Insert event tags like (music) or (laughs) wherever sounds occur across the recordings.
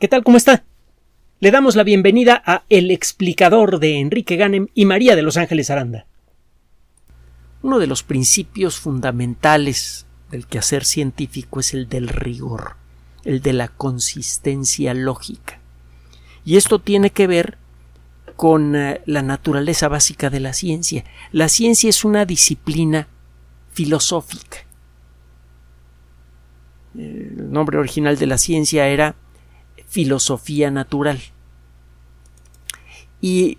¿Qué tal? ¿Cómo está? Le damos la bienvenida a El explicador de Enrique Ganem y María de Los Ángeles Aranda. Uno de los principios fundamentales del quehacer científico es el del rigor, el de la consistencia lógica. Y esto tiene que ver con eh, la naturaleza básica de la ciencia. La ciencia es una disciplina filosófica. El nombre original de la ciencia era filosofía natural. Y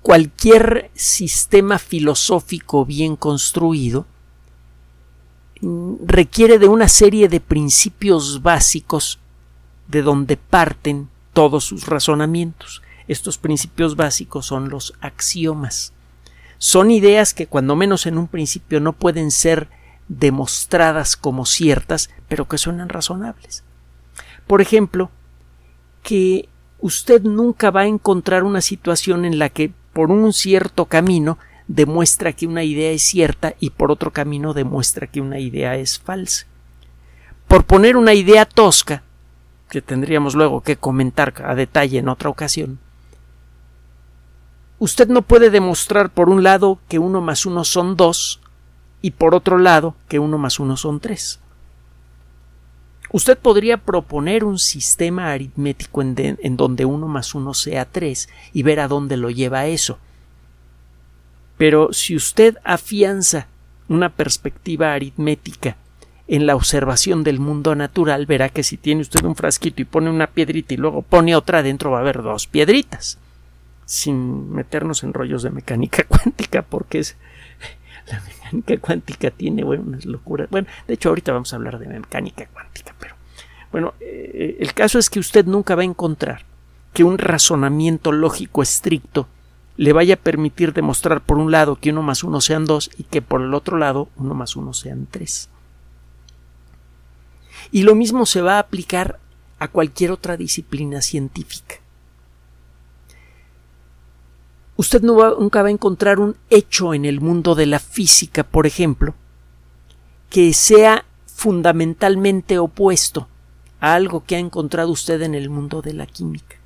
cualquier sistema filosófico bien construido mm, requiere de una serie de principios básicos de donde parten todos sus razonamientos. Estos principios básicos son los axiomas. Son ideas que cuando menos en un principio no pueden ser demostradas como ciertas, pero que suenan razonables. Por ejemplo, que usted nunca va a encontrar una situación en la que por un cierto camino demuestra que una idea es cierta y por otro camino demuestra que una idea es falsa. Por poner una idea tosca, que tendríamos luego que comentar a detalle en otra ocasión, usted no puede demostrar por un lado que uno más uno son dos y por otro lado que uno más uno son tres. Usted podría proponer un sistema aritmético en, donde uno más uno sea tres y ver a dónde lo lleva eso. Pero si usted afianza una perspectiva aritmética en la observación del mundo natural, verá que si tiene usted un frasquito y pone una piedrita y luego pone otra dentro va a haber dos piedritas. Sin meternos en rollos de mecánica (laughs) cuántica, porque es la mecánica cuántica tiene bueno, unas locuras. Bueno, de hecho ahorita vamos a hablar de mecánica cuántica, pero bueno, eh, el caso es que usted nunca va a encontrar que un razonamiento lógico estricto le vaya a permitir demostrar por un lado que uno más uno sean dos y que por el otro lado uno más uno sean tres. Y lo mismo se va a aplicar a cualquier otra disciplina científica. Usted nunca va a encontrar un hecho en el mundo de la física, por ejemplo, que sea fundamentalmente opuesto a algo que ha encontrado usted en el mundo de la química.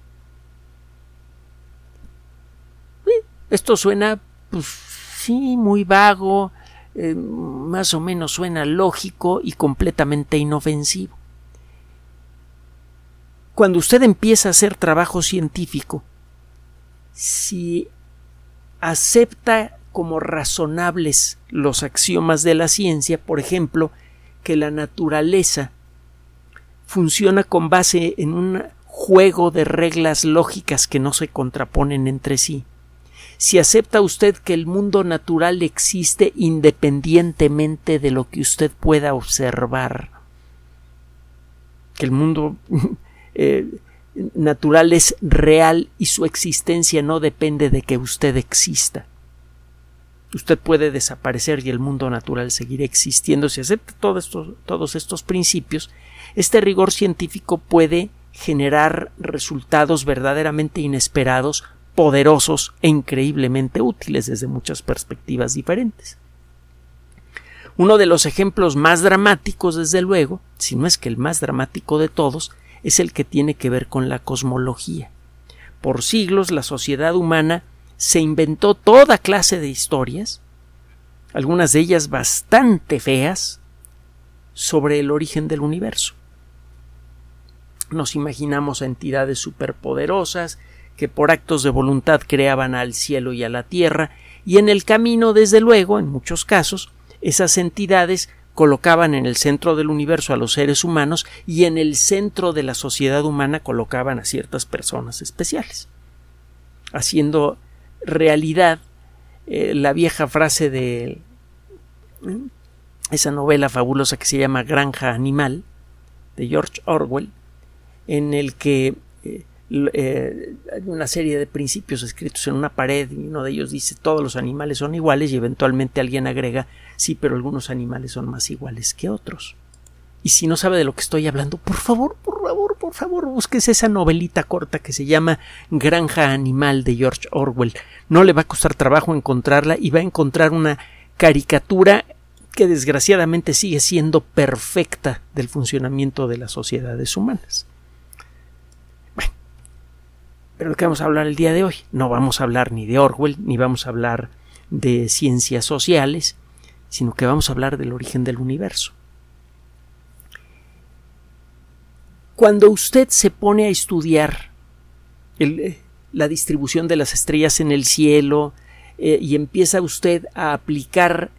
Esto suena, pues sí, muy vago, eh, más o menos suena lógico y completamente inofensivo. Cuando usted empieza a hacer trabajo científico, si acepta como razonables los axiomas de la ciencia, por ejemplo, que la naturaleza funciona con base en un juego de reglas lógicas que no se contraponen entre sí. Si acepta usted que el mundo natural existe independientemente de lo que usted pueda observar, que el mundo (laughs) eh, natural es real y su existencia no depende de que usted exista. Usted puede desaparecer y el mundo natural seguirá existiendo. Si acepta todos estos principios, este rigor científico puede generar resultados verdaderamente inesperados, poderosos e increíblemente útiles desde muchas perspectivas diferentes. Uno de los ejemplos más dramáticos, desde luego, si no es que el más dramático de todos, es el que tiene que ver con la cosmología. Por siglos la sociedad humana se inventó toda clase de historias, algunas de ellas bastante feas, sobre el origen del universo. Nos imaginamos entidades superpoderosas que por actos de voluntad creaban al cielo y a la tierra, y en el camino, desde luego, en muchos casos, esas entidades colocaban en el centro del universo a los seres humanos y en el centro de la sociedad humana colocaban a ciertas personas especiales, haciendo realidad eh, la vieja frase de esa novela fabulosa que se llama Granja Animal de George Orwell, en el que eh, eh, hay una serie de principios escritos en una pared y uno de ellos dice todos los animales son iguales y eventualmente alguien agrega sí, pero algunos animales son más iguales que otros. Y si no sabe de lo que estoy hablando, por favor, por favor, por favor, búsquese esa novelita corta que se llama Granja Animal de George Orwell. No le va a costar trabajo encontrarla y va a encontrar una caricatura que desgraciadamente sigue siendo perfecta del funcionamiento de las sociedades humanas. Pero ¿de qué vamos a hablar el día de hoy? No vamos a hablar ni de Orwell, ni vamos a hablar de ciencias sociales, sino que vamos a hablar del origen del universo. Cuando usted se pone a estudiar la distribución de las estrellas en el cielo eh, y empieza usted a aplicar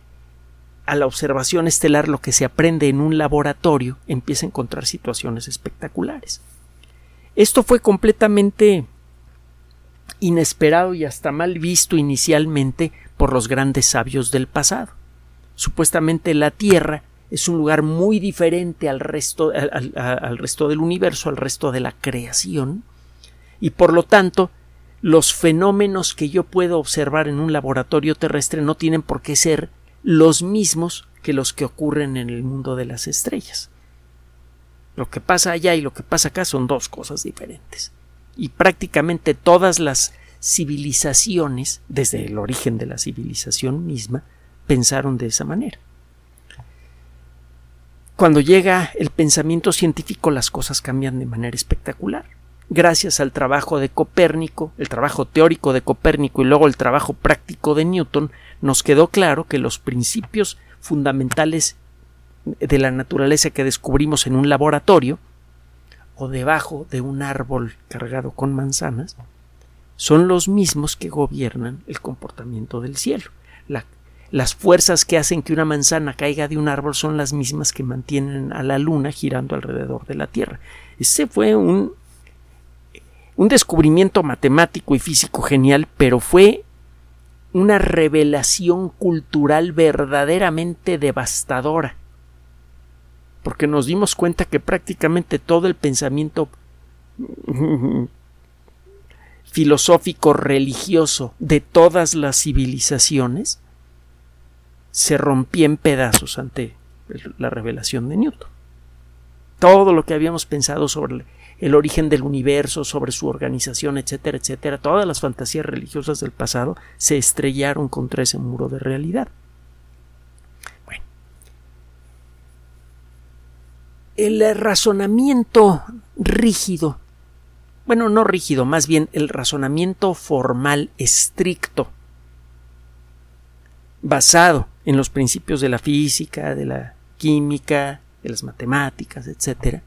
a la observación estelar lo que se aprende en un laboratorio, empieza a encontrar situaciones espectaculares. Esto fue completamente inesperado y hasta mal visto inicialmente por los grandes sabios del pasado. Supuestamente la Tierra es un lugar muy diferente al resto, al, resto del universo, al resto de la creación, y por lo tanto los fenómenos que yo puedo observar en un laboratorio terrestre no tienen por qué ser los mismos que los que ocurren en el mundo de las estrellas. Lo que pasa allá y lo que pasa acá son dos cosas diferentes. Y prácticamente todas las civilizaciones, desde el origen de la civilización misma, pensaron de esa manera. Cuando llega el pensamiento científico las cosas cambian de manera espectacular. Gracias al trabajo de Copérnico, el trabajo teórico de Copérnico y luego el trabajo práctico de Newton, nos quedó claro que los principios fundamentales de la naturaleza que descubrimos en un laboratorio o debajo de un árbol cargado con manzanas son los mismos que gobiernan el comportamiento del cielo. Las fuerzas que hacen que una manzana caiga de un árbol son las mismas que mantienen a la luna girando alrededor de la Tierra. Ese fue un, un descubrimiento matemático y físico genial, pero fue una revelación cultural verdaderamente devastadora, porque nos dimos cuenta que prácticamente todo el pensamiento (laughs) filosófico religioso de todas las civilizaciones se rompía en pedazos ante la revelación de Newton. Todo lo que habíamos pensado sobre el origen del universo, sobre su organización, etcétera, etcétera, todas las fantasías religiosas del pasado se estrellaron contra ese muro de realidad. Bueno. El razonamiento rígido, bueno, no rígido, más bien el razonamiento formal estricto, basado en los principios de la física, de la química, de las matemáticas, etcétera,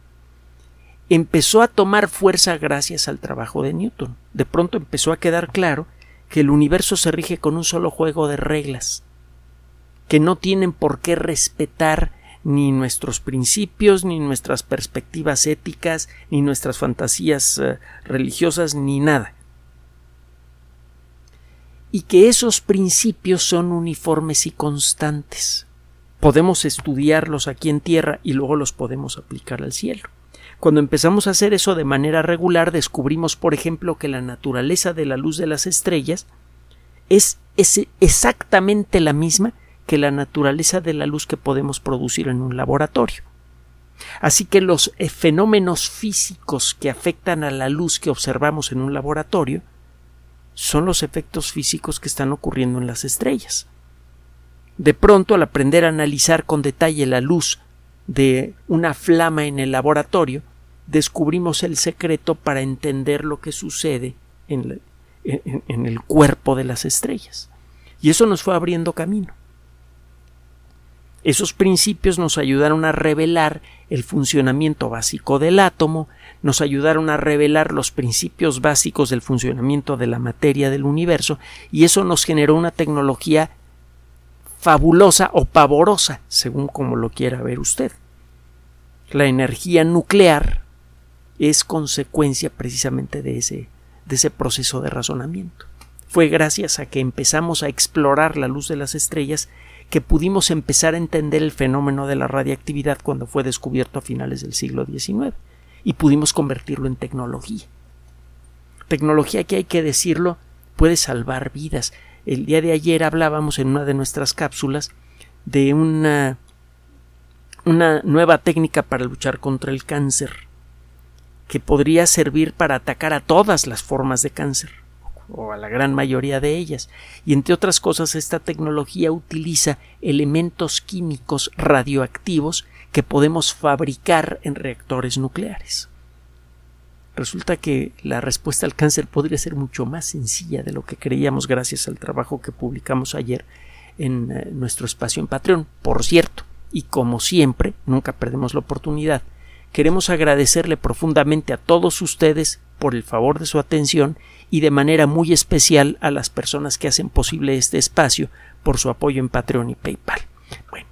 empezó a tomar fuerza gracias al trabajo de Newton. De pronto empezó a quedar claro que el universo se rige con un solo juego de reglas, que no tienen por qué respetar ni nuestros principios, ni nuestras perspectivas éticas, ni nuestras fantasías eh, religiosas, ni nada. Y que esos principios son uniformes y constantes. Podemos estudiarlos aquí en tierra y luego los podemos aplicar al cielo. Cuando empezamos a hacer eso de manera regular, descubrimos, por ejemplo, que la naturaleza de la luz de las estrellas es, exactamente la misma que la naturaleza de la luz que podemos producir en un laboratorio. Así que los eh, fenómenos físicos que afectan a la luz que observamos en un laboratorio son los efectos físicos que están ocurriendo en las estrellas. De pronto, al aprender a analizar con detalle la luz de una flama en el laboratorio, descubrimos el secreto para entender lo que sucede en, el cuerpo de las estrellas. Y eso nos fue abriendo camino. Esos principios nos ayudaron a revelar el funcionamiento básico del átomo, nos ayudaron a revelar los principios básicos del funcionamiento de la materia del universo, y eso nos generó una tecnología fabulosa o pavorosa, según como lo quiera ver usted. La energía nuclear es consecuencia precisamente de ese, de ese proceso de razonamiento. Fue gracias a que empezamos a explorar la luz de las estrellas que pudimos empezar a entender el fenómeno de la radiactividad cuando fue descubierto a finales del siglo XIX y pudimos convertirlo en tecnología. Tecnología que hay que decirlo puede salvar vidas. El día de ayer hablábamos en una de nuestras cápsulas de una, una nueva técnica para luchar contra el cáncer que podría servir para atacar a todas las formas de cáncer o a la gran mayoría de ellas. Y entre otras cosas, esta tecnología utiliza elementos químicos radioactivos que podemos fabricar en reactores nucleares. resulta que la respuesta al cáncer podría ser mucho más sencilla de lo que creíamos gracias al trabajo que publicamos ayer en eh, nuestro espacio en Patreon. Por cierto, y como siempre, nunca perdemos la oportunidad, queremos agradecerle profundamente a todos ustedes por el favor de su atención y de manera muy especial a las personas que hacen posible este espacio por su apoyo en Patreon y PayPal. Bueno,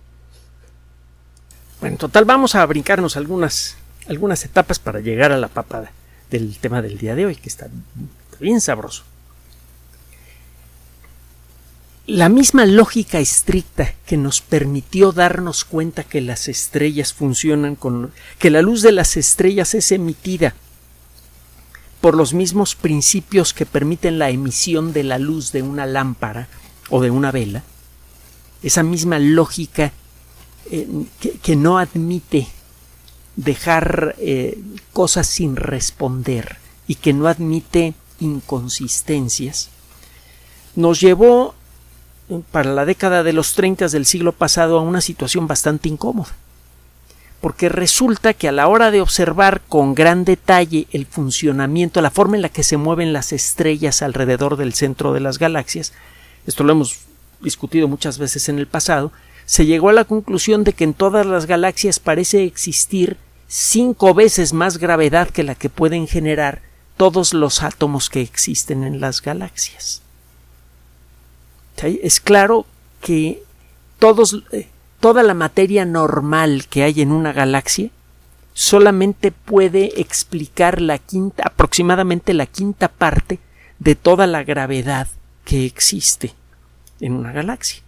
bueno en total vamos a brincarnos algunas, algunas etapas para llegar a la papada del tema del día de hoy, que está bien sabroso. La misma lógica estricta que nos permitió darnos cuenta que las estrellas funcionan con que la luz de las estrellas es emitida por los mismos principios que permiten la emisión de la luz de una lámpara o de una vela, esa misma lógica eh, que, no admite dejar eh, cosas sin responder y que no admite inconsistencias, nos llevó para la década de los 30 del siglo pasado a una situación bastante incómoda. Porque resulta que a la hora de observar con gran detalle el funcionamiento, la forma en la que se mueven las estrellas alrededor del centro de las galaxias, esto lo hemos discutido muchas veces en el pasado, se llegó a la conclusión de que en todas las galaxias parece existir cinco veces más gravedad que la que pueden generar todos los átomos que existen en las galaxias. Es claro que todos, eh, toda la materia normal que hay en una galaxia solamente puede explicar aproximadamente la quinta parte de toda la gravedad que existe en una galaxia.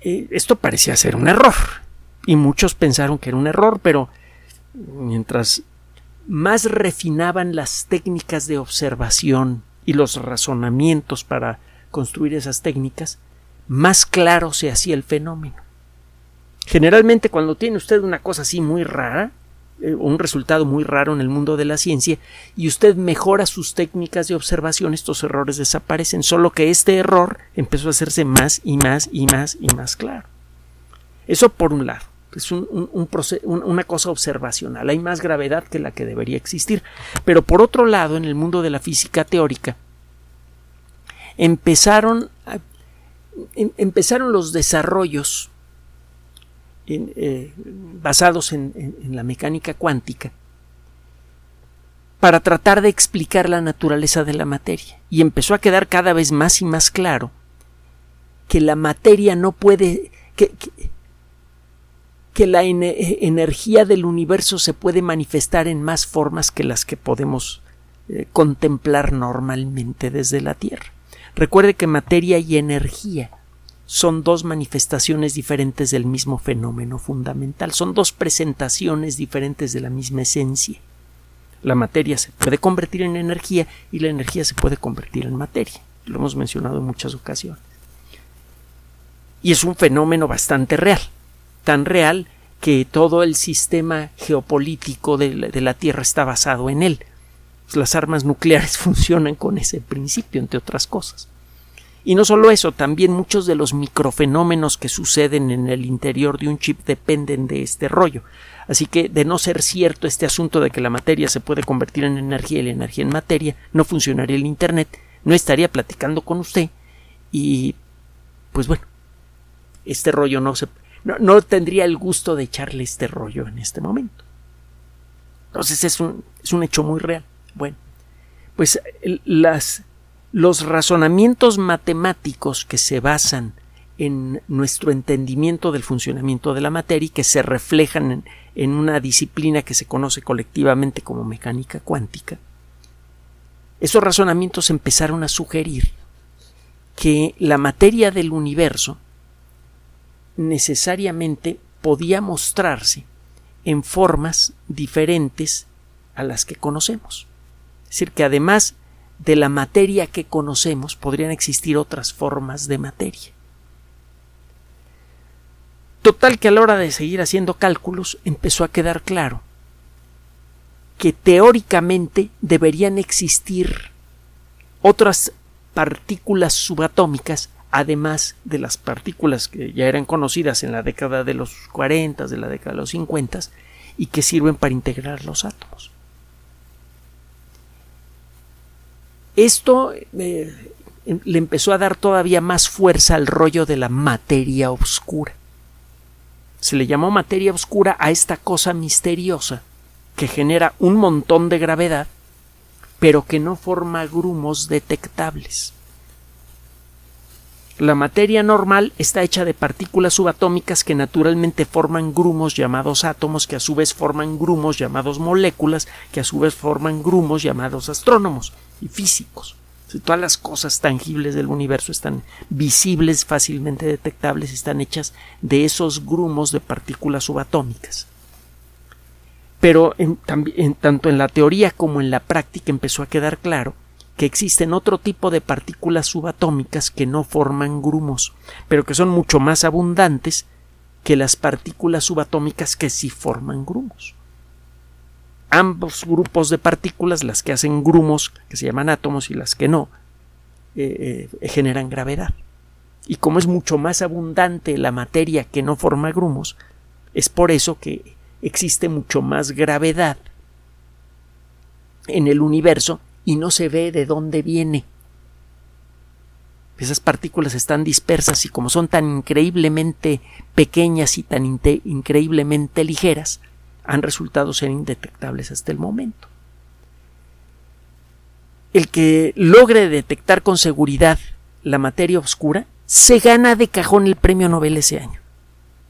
Eh, esto parecía ser un error y muchos pensaron que era un error, pero mientras más refinaban las técnicas de observación y los razonamientos para construir esas técnicas, más claro se hacía el fenómeno. Generalmente cuando tiene usted una cosa así muy rara, eh, un resultado muy raro en el mundo de la ciencia, y usted mejora sus técnicas de observación, estos errores desaparecen, solo que este error empezó a hacerse más y más y más y más claro. Eso por un lado es una cosa observacional, hay más gravedad que la que debería existir. Pero por otro lado, en el mundo de la física teórica, empezaron, em, empezaron los desarrollos eh, basados en la mecánica cuántica para tratar de explicar la naturaleza de la materia. Y empezó a quedar cada vez más y más claro que la materia no puede, que, que la eh, energía del universo se puede manifestar en más formas que las que podemos eh, contemplar normalmente desde la Tierra. Recuerde que materia y energía son dos manifestaciones diferentes del mismo fenómeno fundamental, son dos presentaciones diferentes de la misma esencia. La materia se puede convertir en energía y la energía se puede convertir en materia. Lo hemos mencionado en muchas ocasiones. Y es un fenómeno bastante real tan real que todo el sistema geopolítico de la, Tierra está basado en él. Las armas nucleares (laughs) funcionan con ese principio, entre otras cosas. Y no solo eso, también muchos de los microfenómenos que suceden en el interior de un chip dependen de este rollo. Así que, de no ser cierto este asunto de que la materia se puede convertir en energía y la energía en materia, no funcionaría el Internet, no estaría platicando con usted y, pues bueno, este rollo no se, no, tendría el gusto de echarle este rollo en este momento. Entonces es un, es un hecho muy real. Bueno, pues las, los razonamientos matemáticos que se basan en nuestro entendimiento del funcionamiento de la materia y que se reflejan en, en, una disciplina que se conoce colectivamente como mecánica cuántica, esos razonamientos empezaron a sugerir que la materia del universo necesariamente podía mostrarse en formas diferentes a las que conocemos. Es decir, que además de la materia que conocemos podrían existir otras formas de materia. Total que a la hora de seguir haciendo cálculos empezó a quedar claro que teóricamente deberían existir otras partículas subatómicas además de las partículas que ya eran conocidas en la década de los 40, de la década de los 50, y que sirven para integrar los átomos. Esto eh, le empezó a dar todavía más fuerza al rollo de la materia oscura. Se le llamó materia oscura a esta cosa misteriosa que genera un montón de gravedad, pero que no forma grumos detectables. La materia normal está hecha de partículas subatómicas que naturalmente forman grumos llamados átomos, que a su vez forman grumos llamados moléculas, que a su vez forman grumos llamados astrónomos y físicos. Todas las cosas tangibles del universo están visibles, fácilmente detectables, están hechas de esos grumos de partículas subatómicas. Pero tanto en la teoría como en la práctica empezó a quedar claro que existen otro tipo de partículas subatómicas que no forman grumos, pero que son mucho más abundantes que las partículas subatómicas que sí forman grumos. Ambos grupos de partículas, las que hacen grumos, que se llaman átomos, y las que no, eh, eh, generan gravedad. Y como es mucho más abundante la materia que no forma grumos, es por eso que existe mucho más gravedad en el universo y no se ve de dónde viene. Esas partículas están dispersas y como son tan increíblemente pequeñas y tan increíblemente ligeras, han resultado ser indetectables hasta el momento. El que logre detectar con seguridad la materia oscura se gana de cajón el premio Nobel ese año.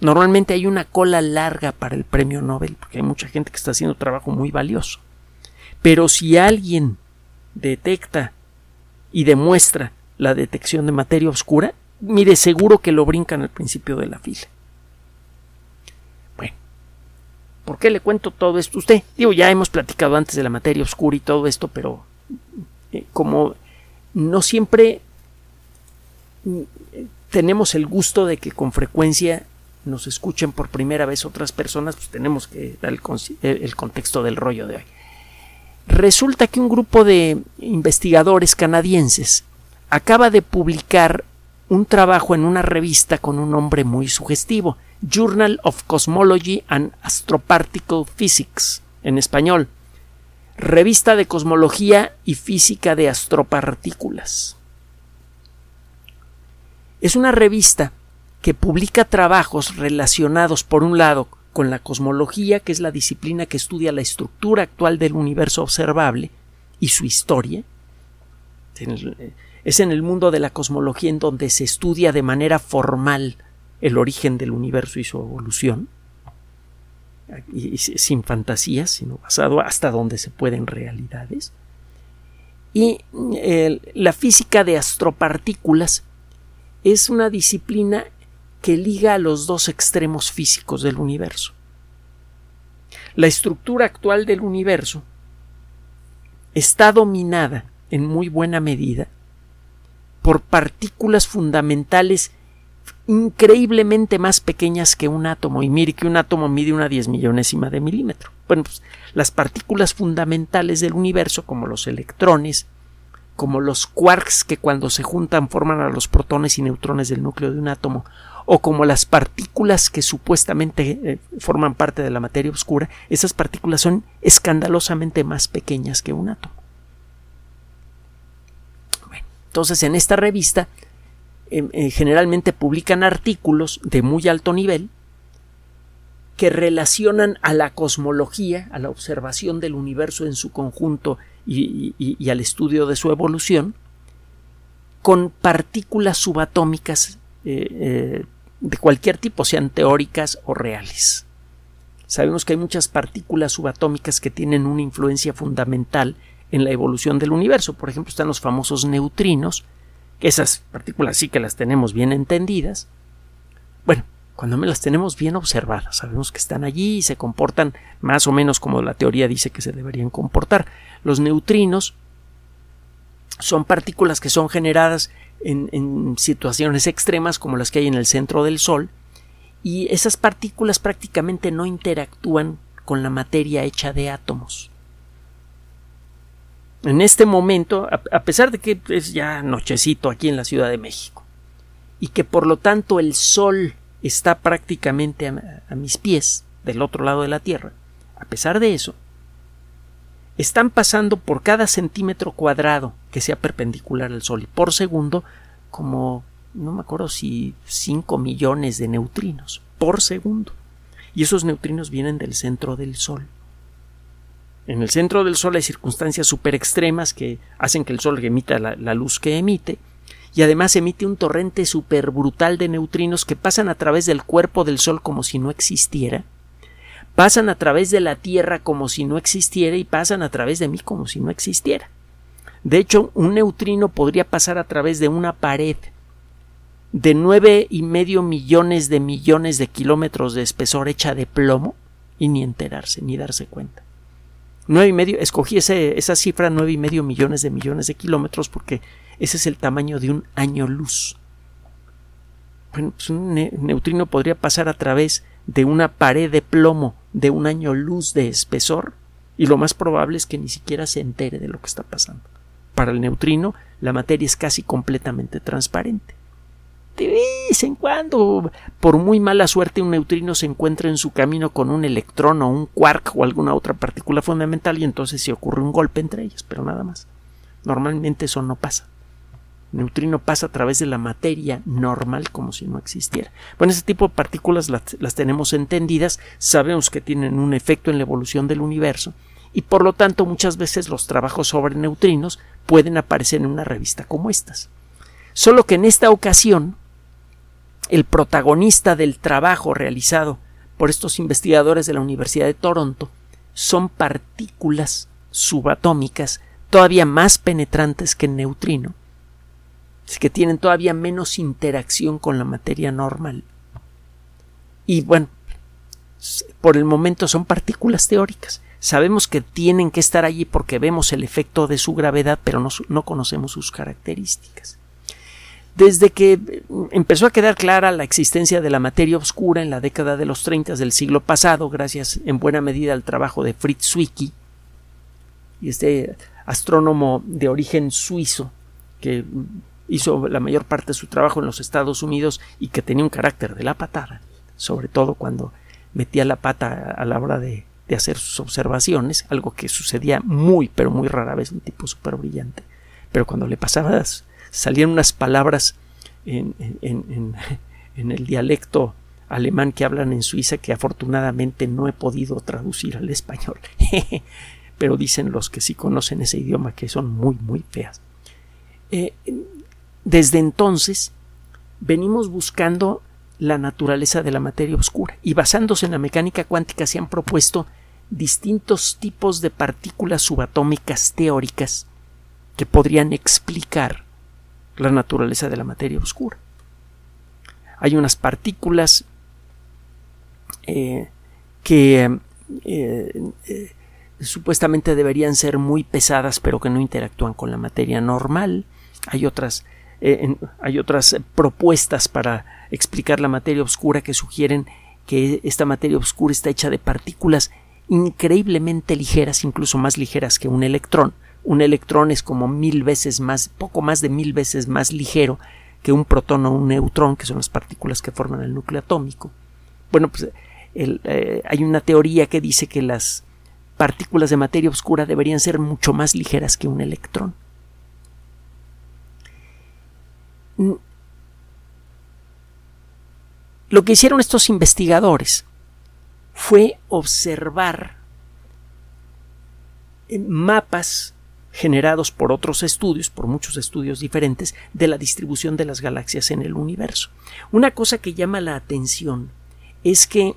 Normalmente hay una cola larga para el premio Nobel, porque hay mucha gente que está haciendo trabajo muy valioso. Pero si alguien detecta y demuestra la detección de materia oscura, mire, seguro que lo brincan al principio de la fila. Bueno, ¿por qué le cuento todo esto a usted? Digo, ya hemos platicado antes de la materia oscura y todo esto, pero eh, como no siempre mm, tenemos el gusto de que con frecuencia nos escuchen por primera vez otras personas, pues tenemos que dar el contexto del rollo de hoy. Resulta que un grupo de investigadores canadienses acaba de publicar un trabajo en una revista con un nombre muy sugestivo, Journal of Cosmology and Astroparticle Physics, en español, Revista de Cosmología y Física de Astropartículas. Es una revista que publica trabajos relacionados, por un lado, con la cosmología, que es la disciplina que estudia la estructura actual del universo observable y su historia. Es en el mundo de la cosmología en donde se estudia de manera formal el origen del universo y su evolución, y sin fantasías, sino basado hasta donde se pueden realidades. Y la física de astropartículas es una disciplina que liga a los dos extremos físicos del universo. La estructura actual del universo está dominada en muy buena medida por partículas fundamentales increíblemente más pequeñas que un átomo. Y mire que un átomo mide una diez millonésima de milímetro. Bueno, pues las partículas fundamentales del universo, como los electrones, como los quarks que cuando se juntan forman a los protones y neutrones del núcleo de un átomo, o como las partículas que supuestamente eh, forman parte de la materia oscura, esas partículas son escandalosamente más pequeñas que un átomo. entonces en esta revista eh, generalmente publican artículos de muy alto nivel que relacionan a la cosmología, a la observación del universo en su conjunto y al estudio de su evolución, con partículas subatómicas eh, de cualquier tipo, sean teóricas o reales. Sabemos que hay muchas partículas subatómicas que tienen una influencia fundamental en la evolución del universo. Por ejemplo, están los famosos neutrinos, esas partículas sí que las tenemos bien entendidas. Bueno, cuando las tenemos bien observadas, sabemos que están allí y se comportan más o menos como la teoría dice que se deberían comportar. Los neutrinos son partículas que son generadas en, situaciones extremas como las que hay en el centro del Sol, y esas partículas prácticamente no interactúan con la materia hecha de átomos. En este momento, a pesar de que es ya nochecito aquí en la Ciudad de México, y que por lo tanto el Sol está prácticamente a mis pies, del otro lado de la Tierra, a pesar de eso, están pasando por cada centímetro cuadrado que sea perpendicular al Sol y por segundo como no me acuerdo si 5 millones de neutrinos por segundo. Y esos neutrinos vienen del centro del Sol. En el centro del Sol hay circunstancias super extremas que hacen que el Sol emita la, luz que emite, y además emite un torrente super brutal de neutrinos que pasan a través del cuerpo del Sol como si no existiera, pasan a través de la Tierra como si no existiera y pasan a través de mí como si no existiera. De hecho, un neutrino podría pasar a través de una pared de nueve y medio millones de millones de kilómetros de espesor hecha de plomo y ni enterarse ni darse cuenta. Nueve y medio, escogí esa cifra nueve y medio millones de millones de kilómetros porque ese es el tamaño de un año luz. Bueno, pues un neutrino podría pasar a través de una pared de plomo de un año luz de espesor y lo más probable es que ni siquiera se entere de lo que está pasando. Para el neutrino, la materia es casi completamente transparente. De vez en cuando, por muy mala suerte, un neutrino se encuentra en su camino con un electrón o un quark o alguna otra partícula fundamental y entonces se ocurre un golpe entre ellas, pero nada más. Normalmente eso no pasa neutrino pasa a través de la materia normal como si no existiera. Bueno, ese tipo de partículas las, tenemos entendidas, sabemos que tienen un efecto en la evolución del universo y por lo tanto muchas veces los trabajos sobre neutrinos pueden aparecer en una revista como estas. Solo que en esta ocasión el protagonista del trabajo realizado por estos investigadores de la Universidad de Toronto son partículas subatómicas todavía más penetrantes que el neutrino que tienen todavía menos interacción con la materia normal. Y bueno, por el momento son partículas teóricas. Sabemos que tienen que estar allí porque vemos el efecto de su gravedad, pero no, conocemos sus características. Desde que empezó a quedar clara la existencia de la materia oscura en la década de los 30 del siglo pasado, gracias en buena medida al trabajo de Fritz Zwicky, este astrónomo de origen suizo que hizo la mayor parte de su trabajo en los Estados Unidos y que tenía un carácter de la patada, sobre todo cuando metía la pata a la hora de, hacer sus observaciones, algo que sucedía muy, pero muy rara vez, un tipo súper brillante. Pero cuando le pasabas, salían unas palabras (laughs) en, el dialecto alemán que hablan en Suiza que afortunadamente no he podido traducir al español. (laughs) pero dicen los que sí conocen ese idioma que son muy, muy feas. Eh, desde entonces venimos buscando la naturaleza de la materia oscura y basándose en la mecánica cuántica se han propuesto distintos tipos de partículas subatómicas teóricas que podrían explicar la naturaleza de la materia oscura. Hay unas partículas eh, que eh, eh, supuestamente deberían ser muy pesadas pero que no interactúan con la materia normal. Hay otras hay otras propuestas para explicar la materia oscura que sugieren que esta materia oscura está hecha de partículas increíblemente ligeras, incluso más ligeras que un electrón. Un electrón es como mil veces más, poco más de mil veces más ligero que un protón o un neutrón, que son las partículas que forman el núcleo atómico. Bueno, pues eh, hay una teoría que dice que las partículas de materia oscura deberían ser mucho más ligeras que un electrón. Lo que hicieron estos investigadores fue observar eh, mapas generados por otros estudios, por muchos estudios diferentes, de la distribución de las galaxias en el universo. Una cosa que llama la atención es que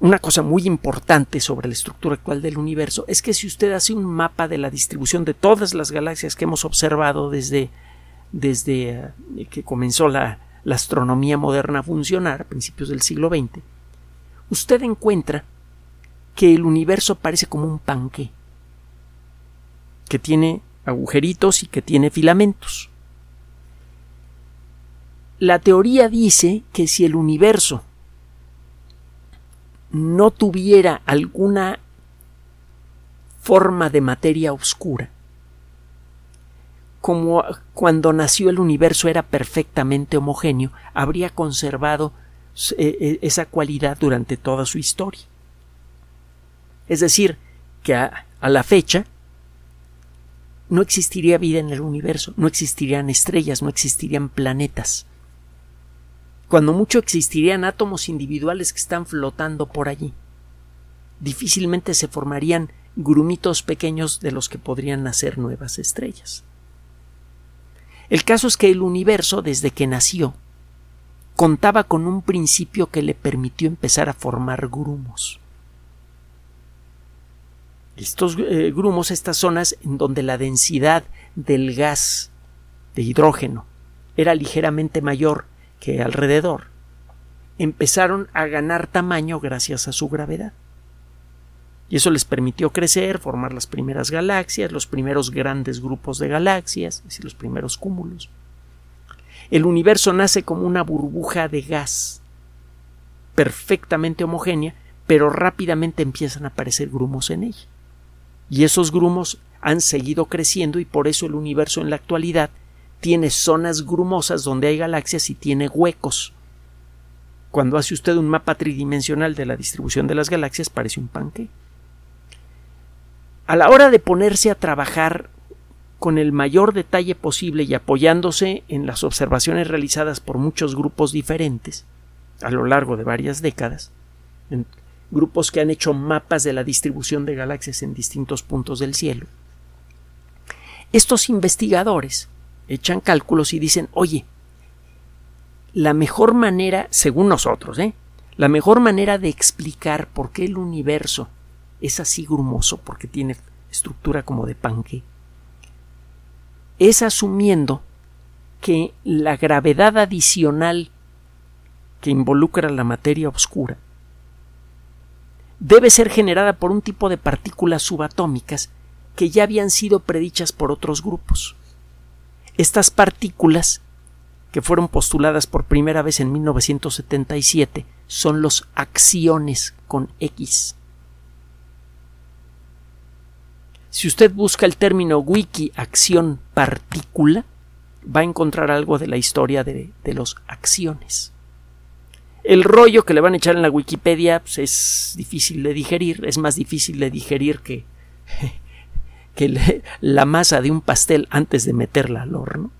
una cosa muy importante sobre la estructura actual del universo es que si usted hace un mapa de la distribución de todas las galaxias que hemos observado desde desde eh, que comenzó la, astronomía moderna a funcionar a principios del siglo XX, usted encuentra que el universo parece como un panque, que tiene agujeritos y que tiene filamentos. La teoría dice que si el universo no tuviera alguna forma de materia oscura, como cuando nació el universo era perfectamente homogéneo, habría conservado eh, eh, esa cualidad durante toda su historia. Es decir, que a, a la fecha no existiría vida en el universo, no existirían estrellas, no existirían planetas. Cuando mucho existirían átomos individuales que están flotando por allí. Difícilmente se formarían grumitos pequeños de los que podrían nacer nuevas estrellas. El caso es que el universo, desde que nació, contaba con un principio que le permitió empezar a formar grumos. Estos eh, grumos, estas zonas en donde la densidad del gas de hidrógeno era ligeramente mayor que alrededor, empezaron a ganar tamaño gracias a su gravedad. Y eso les permitió crecer, formar las primeras galaxias, los primeros grandes grupos de galaxias, es decir, los primeros cúmulos. El universo nace como una burbuja de gas perfectamente homogénea, pero rápidamente empiezan a aparecer grumos en ella. Y esos grumos han seguido creciendo y por eso el universo en la actualidad tiene zonas grumosas donde hay galaxias y tiene huecos. Cuando hace usted un mapa tridimensional de la distribución de las galaxias parece un panque. A la hora de ponerse a trabajar con el mayor detalle posible y apoyándose en las observaciones realizadas por muchos grupos diferentes a lo largo de varias décadas, grupos que han hecho mapas de la distribución de galaxias en distintos puntos del cielo. Estos investigadores echan cálculos y dicen, oye, la mejor manera, según nosotros, ¿eh? la mejor manera de explicar por qué el universo es así grumoso porque tiene estructura como de panque, es asumiendo que la gravedad adicional que involucra la materia oscura debe ser generada por un tipo de partículas subatómicas que ya habían sido predichas por otros grupos. Estas partículas, que fueron postuladas por primera vez en 1977, son los axiones con X. Si usted busca el término wiki acción partícula, va a encontrar algo de la historia de, los acciones. El rollo que le van a echar en la Wikipedia pues, es difícil de digerir, es más difícil de digerir que, (laughs) que la masa de un pastel antes de meterla al horno.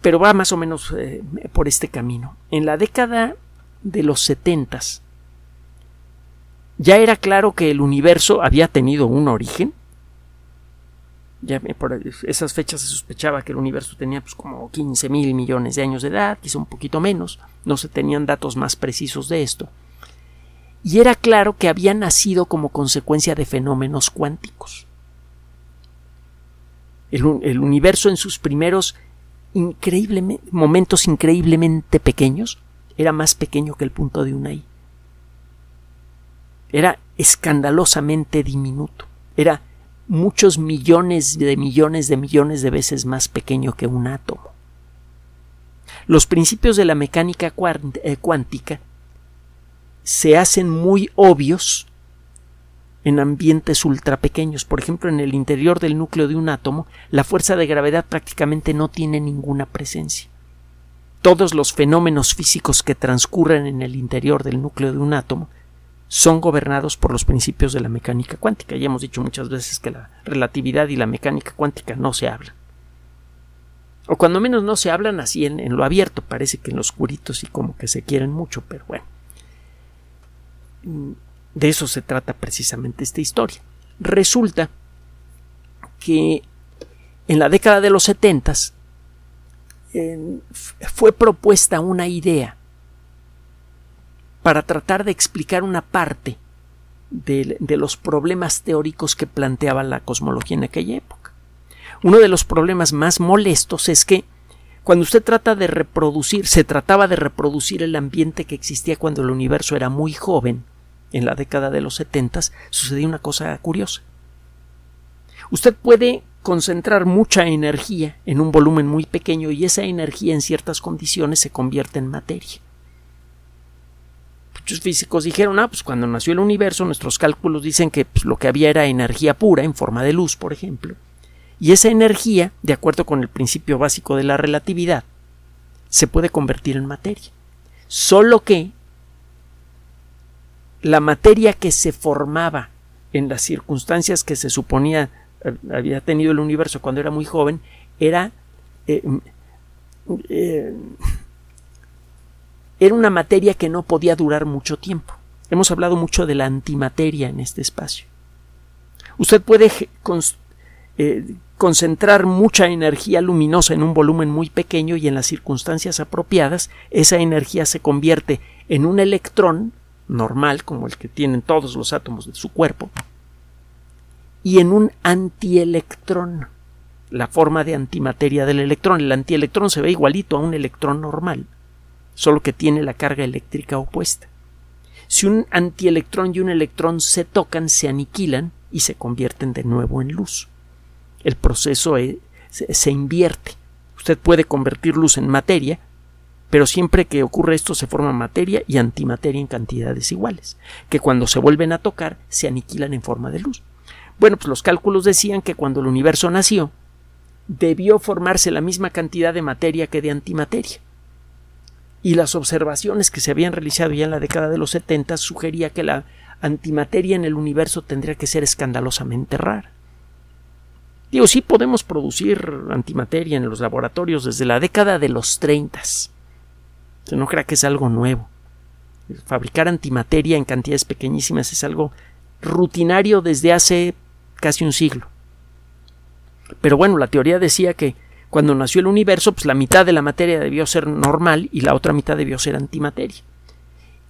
Pero va más o menos eh, por este camino. En la década de los setentas, ya era claro que el universo había tenido un origen. Por esas fechas se sospechaba que el universo tenía pues, como 15 mil millones de años de edad, quizá un poquito menos, no se tenían datos más precisos de esto. Y era claro que había nacido como consecuencia de fenómenos cuánticos. El, el universo en sus primeros momentos increíblemente pequeños era más pequeño que el punto de una I era escandalosamente diminuto, era muchos millones de millones de millones de veces más pequeño que un átomo. Los principios de la mecánica eh, cuántica se hacen muy obvios en ambientes ultra pequeños. Por ejemplo, en el interior del núcleo de un átomo, la fuerza de gravedad prácticamente no tiene ninguna presencia. Todos los fenómenos físicos que transcurren en el interior del núcleo de un átomo son gobernados por los principios de la mecánica cuántica. Ya hemos dicho muchas veces que la relatividad y la mecánica cuántica no se hablan. O cuando menos no se hablan así en, lo abierto. Parece que en los oscuritos y como que se quieren mucho, pero bueno. De eso se trata precisamente esta historia. Resulta que en la década de los setentas fue propuesta una idea para tratar de explicar una parte de, los problemas teóricos que planteaba la cosmología en aquella época. Uno de los problemas más molestos es que cuando usted trata de reproducir, se trataba de reproducir el ambiente que existía cuando el universo era muy joven, en la década de los setentas, sucedía una cosa curiosa. Usted puede concentrar mucha energía en un volumen muy pequeño y esa energía en ciertas condiciones se convierte en materia. Muchos físicos dijeron, ah, pues cuando nació el universo, nuestros cálculos dicen que pues, lo que había era energía pura, en forma de luz, por ejemplo. Y esa energía, de acuerdo con el principio básico de la relatividad, se puede convertir en materia. Solo que la materia que se formaba en las circunstancias que se suponía eh, había tenido el universo cuando era muy joven era eh, eh, era una materia que no podía durar mucho tiempo. Hemos hablado mucho de la antimateria en este espacio. Usted puede concentrar mucha energía luminosa en un volumen muy pequeño y en las circunstancias apropiadas esa energía se convierte en un electrón normal como el que tienen todos los átomos de su cuerpo y en un antielectrón la forma de antimateria del electrón el antielectrón se ve igualito a un electrón normal solo que tiene la carga eléctrica opuesta si un antielectrón y un electrón se tocan se aniquilan y se convierten de nuevo en luz el proceso e, se invierte usted puede convertir luz en materia pero siempre que ocurre esto se forma materia y antimateria en cantidades iguales, que cuando se vuelven a tocar se aniquilan en forma de luz. Bueno, pues los cálculos decían que cuando el universo nació, debió formarse la misma cantidad de materia que de antimateria. Y las observaciones que se habían realizado ya en la década de los 70 sugería que la antimateria en el universo tendría que ser escandalosamente rara. Digo, sí podemos producir antimateria en los laboratorios desde la década de los 30 se no crea que es algo nuevo. Fabricar antimateria en cantidades pequeñísimas es algo rutinario desde hace casi un siglo. Pero bueno, la teoría decía que cuando nació el universo, pues la mitad de la materia debió ser normal y la otra mitad debió ser antimateria.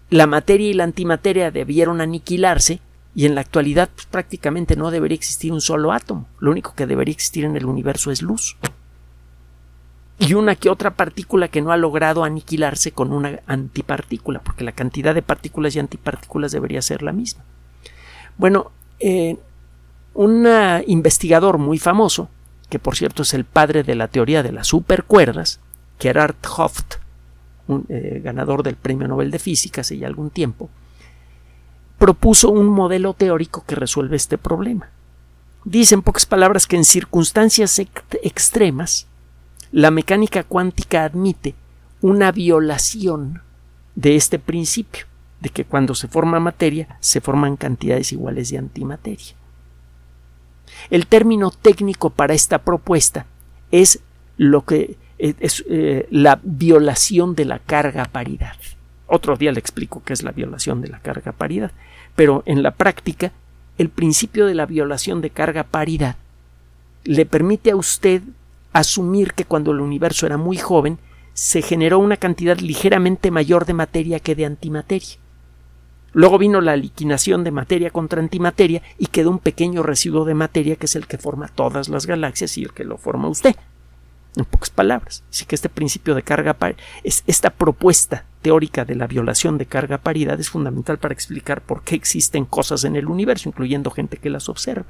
La materia y la antimateria debieron aniquilarse y en la actualidad pues, prácticamente no debería existir un solo átomo. Lo único que debería existir en el universo es luz y una que otra partícula que no ha logrado aniquilarse con una antipartícula, porque la cantidad de partículas y antipartículas debería ser la misma. Bueno, eh, un investigador muy famoso, que por cierto es el padre de la teoría de las supercuerdas, Gerhard Hopf, un, eh, ganador del Premio Nobel de Física hace ya algún tiempo, propuso un modelo teórico que resuelve este problema. Dice en pocas palabras que en circunstancias extremas, la mecánica cuántica admite una violación de este principio, de que cuando se forma materia se forman cantidades iguales de antimateria. El término técnico para esta propuesta es lo que eh, es eh, la violación de la carga paridad. Otro día le explico qué es la violación de la carga paridad, pero en la práctica el principio de la violación de carga paridad le permite a usted asumir que cuando el universo era muy joven se generó una cantidad ligeramente mayor de materia que de antimateria. Luego vino la liquinación de materia contra antimateria y quedó un pequeño residuo de materia que es el que forma todas las galaxias y el que lo forma usted. En pocas palabras. Así que este principio de carga es esta propuesta teórica de la violación de carga paridad es fundamental para explicar por qué existen cosas en el universo, incluyendo gente que las observa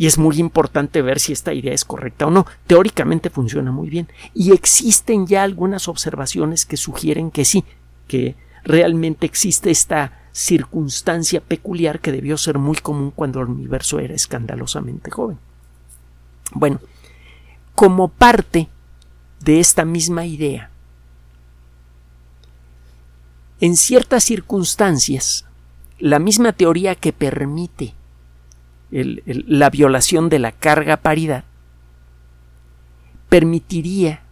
y es muy importante ver si esta idea es correcta o no. Teóricamente funciona muy bien y existen ya algunas observaciones que sugieren que sí, que realmente existe esta circunstancia peculiar que debió ser muy común cuando el universo era escandalosamente joven. Bueno, como parte de esta misma idea, en ciertas circunstancias, la misma teoría que permite la violación de la carga paridad, permitiría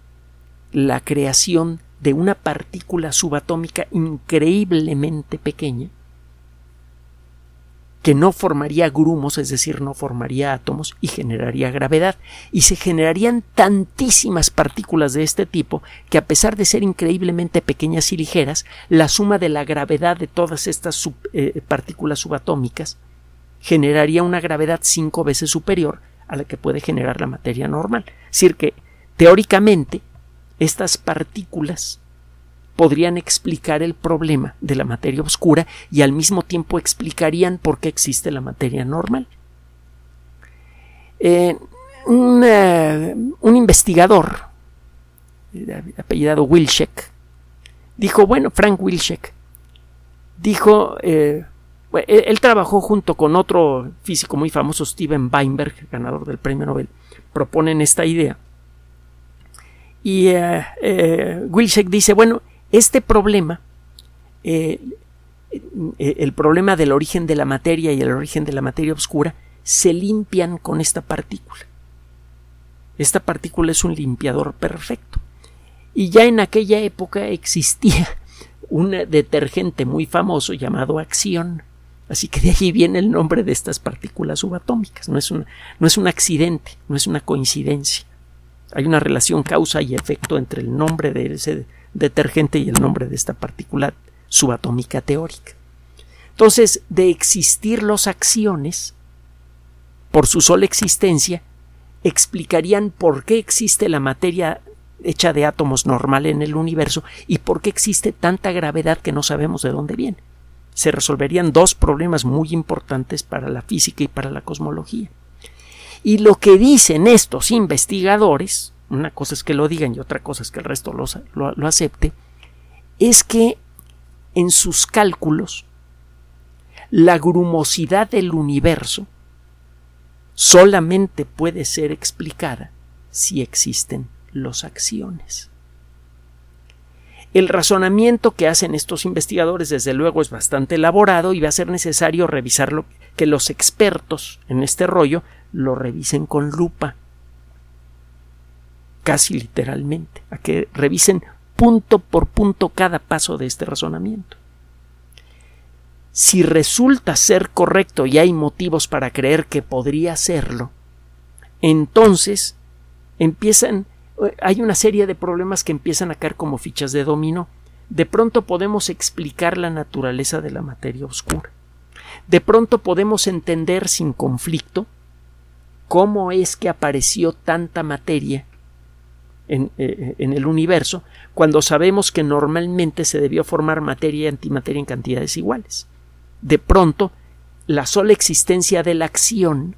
la creación de una partícula subatómica increíblemente pequeña que no formaría grumos, es decir, no formaría átomos y generaría gravedad. Y se generarían tantísimas partículas de este tipo que a pesar de ser increíblemente pequeñas y ligeras, la suma de la gravedad de todas estas eh, partículas subatómicas generaría una gravedad cinco veces superior a la que puede generar la materia normal. Es decir, que teóricamente estas partículas podrían explicar el problema de la materia oscura y al mismo tiempo explicarían por qué existe la materia normal. Eh, un, investigador apellidado Wilczek dijo, bueno, Frank Wilczek dijo, eh, él, trabajó junto con otro físico muy famoso, Steven Weinberg, ganador del premio Nobel. Proponen esta idea. Y eh, eh Wilczek dice, bueno, este problema eh, el problema del origen de la materia y el origen de la materia oscura se limpian con esta partícula. Esta partícula es un limpiador perfecto. Y ya en aquella época existía un detergente muy famoso llamado Acción. Así que de allí viene el nombre de estas partículas subatómicas. No es, un, no es un accidente, no es una coincidencia. Hay una relación causa y efecto entre el nombre de ese detergente y el nombre de esta partícula subatómica teórica. Entonces, de existir los acciones, por su sola existencia, explicarían por qué existe la materia hecha de átomos normal en el universo y por qué existe tanta gravedad que no sabemos de dónde viene. Se resolverían dos problemas muy importantes para la física y para la cosmología. Y lo que dicen estos investigadores, una cosa es que lo digan y otra cosa es que el resto lo, lo acepte, es que en sus cálculos la grumosidad del universo solamente puede ser explicada si existen los acciones. El razonamiento que hacen estos investigadores desde luego es bastante elaborado y va a ser necesario revisarlo, que los expertos en este rollo lo revisen con lupa, casi literalmente, a que revisen punto por punto cada paso de este razonamiento. Si resulta ser correcto y hay motivos para creer que podría serlo, entonces empiezan hay una serie de problemas que empiezan a caer como fichas de dominó. De pronto podemos explicar la naturaleza de la materia oscura. De pronto podemos entender sin conflicto cómo es que apareció tanta materia en, eh, en, el universo cuando sabemos que normalmente se debió formar materia y antimateria en cantidades iguales. De pronto, la sola existencia de la acción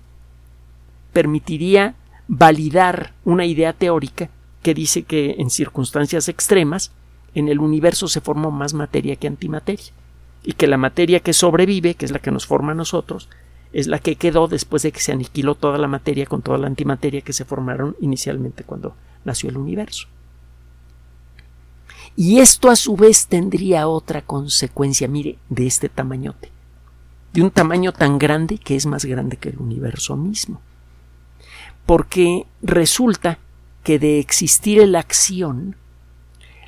permitiría validar una idea teórica que dice que en circunstancias extremas en el universo se formó más materia que antimateria y que la materia que sobrevive, que es la que nos forma a nosotros, es la que quedó después de que se aniquiló toda la materia con toda la antimateria que se formaron inicialmente cuando nació el universo. Y esto a su vez tendría otra consecuencia, mire, de este tamañote, de un tamaño tan grande que es más grande que el universo mismo porque resulta que de existir la acción,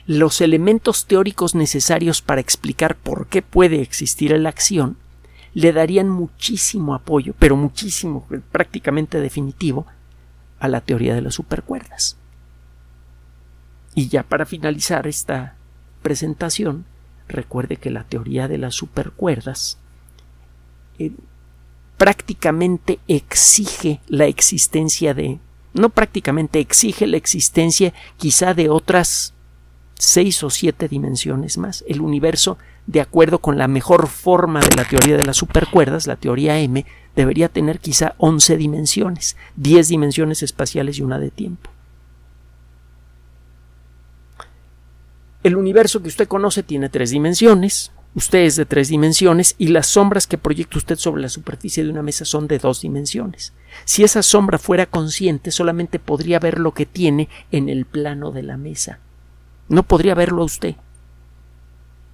los elementos teóricos necesarios para explicar por qué puede existir la acción le darían muchísimo apoyo, pero muchísimo, prácticamente definitivo, a la teoría de las supercuerdas. Y ya para finalizar esta presentación, recuerde que la teoría de las supercuerdas eh, prácticamente exige la existencia de no prácticamente exige la existencia quizá de otras seis o siete dimensiones más. El universo, de acuerdo con la mejor forma de la teoría de las supercuerdas, la teoría M, debería tener quizá once dimensiones, diez dimensiones espaciales y una de tiempo. El universo que usted conoce tiene tres dimensiones, Usted es de tres dimensiones y las sombras que proyecta usted sobre la superficie de una mesa son de dos dimensiones. Si esa sombra fuera consciente, solamente podría ver lo que tiene en el plano de la mesa. No podría verlo a usted.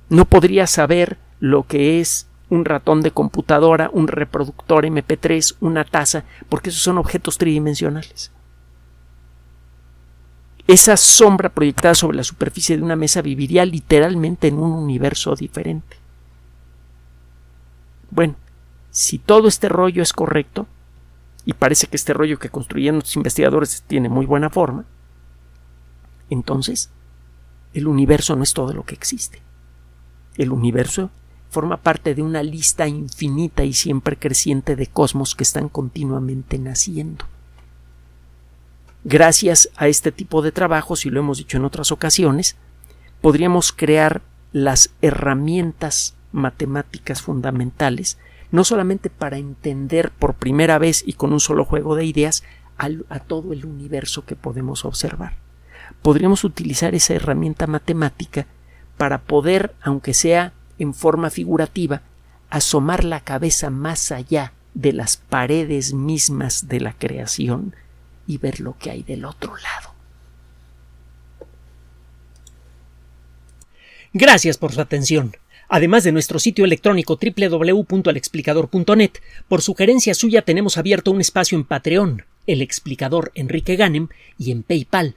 No podría saber lo que es un ratón de computadora, un reproductor MP3, una taza, porque esos son objetos tridimensionales. Esa sombra proyectada sobre la superficie de una mesa viviría literalmente en un universo diferente. Bueno, si todo este rollo es correcto, y parece que este rollo que construyeron los investigadores tiene muy buena forma, entonces el universo no es todo lo que existe. El universo forma parte de una lista infinita y siempre creciente de cosmos que están continuamente naciendo. Gracias a este tipo de trabajos, y lo hemos dicho en otras ocasiones, podríamos crear las herramientas matemáticas fundamentales, no solamente para entender por primera vez y con un solo juego de ideas a todo el universo que podemos observar. Podríamos utilizar esa herramienta matemática para poder, aunque sea en forma figurativa, asomar la cabeza más allá de las paredes mismas de la creación y ver lo que hay del otro lado. Gracias por su atención. Además de nuestro sitio electrónico www.alexplicador.net, por sugerencia suya tenemos abierto un espacio en Patreon, el explicador Enrique Ganem, y en PayPal,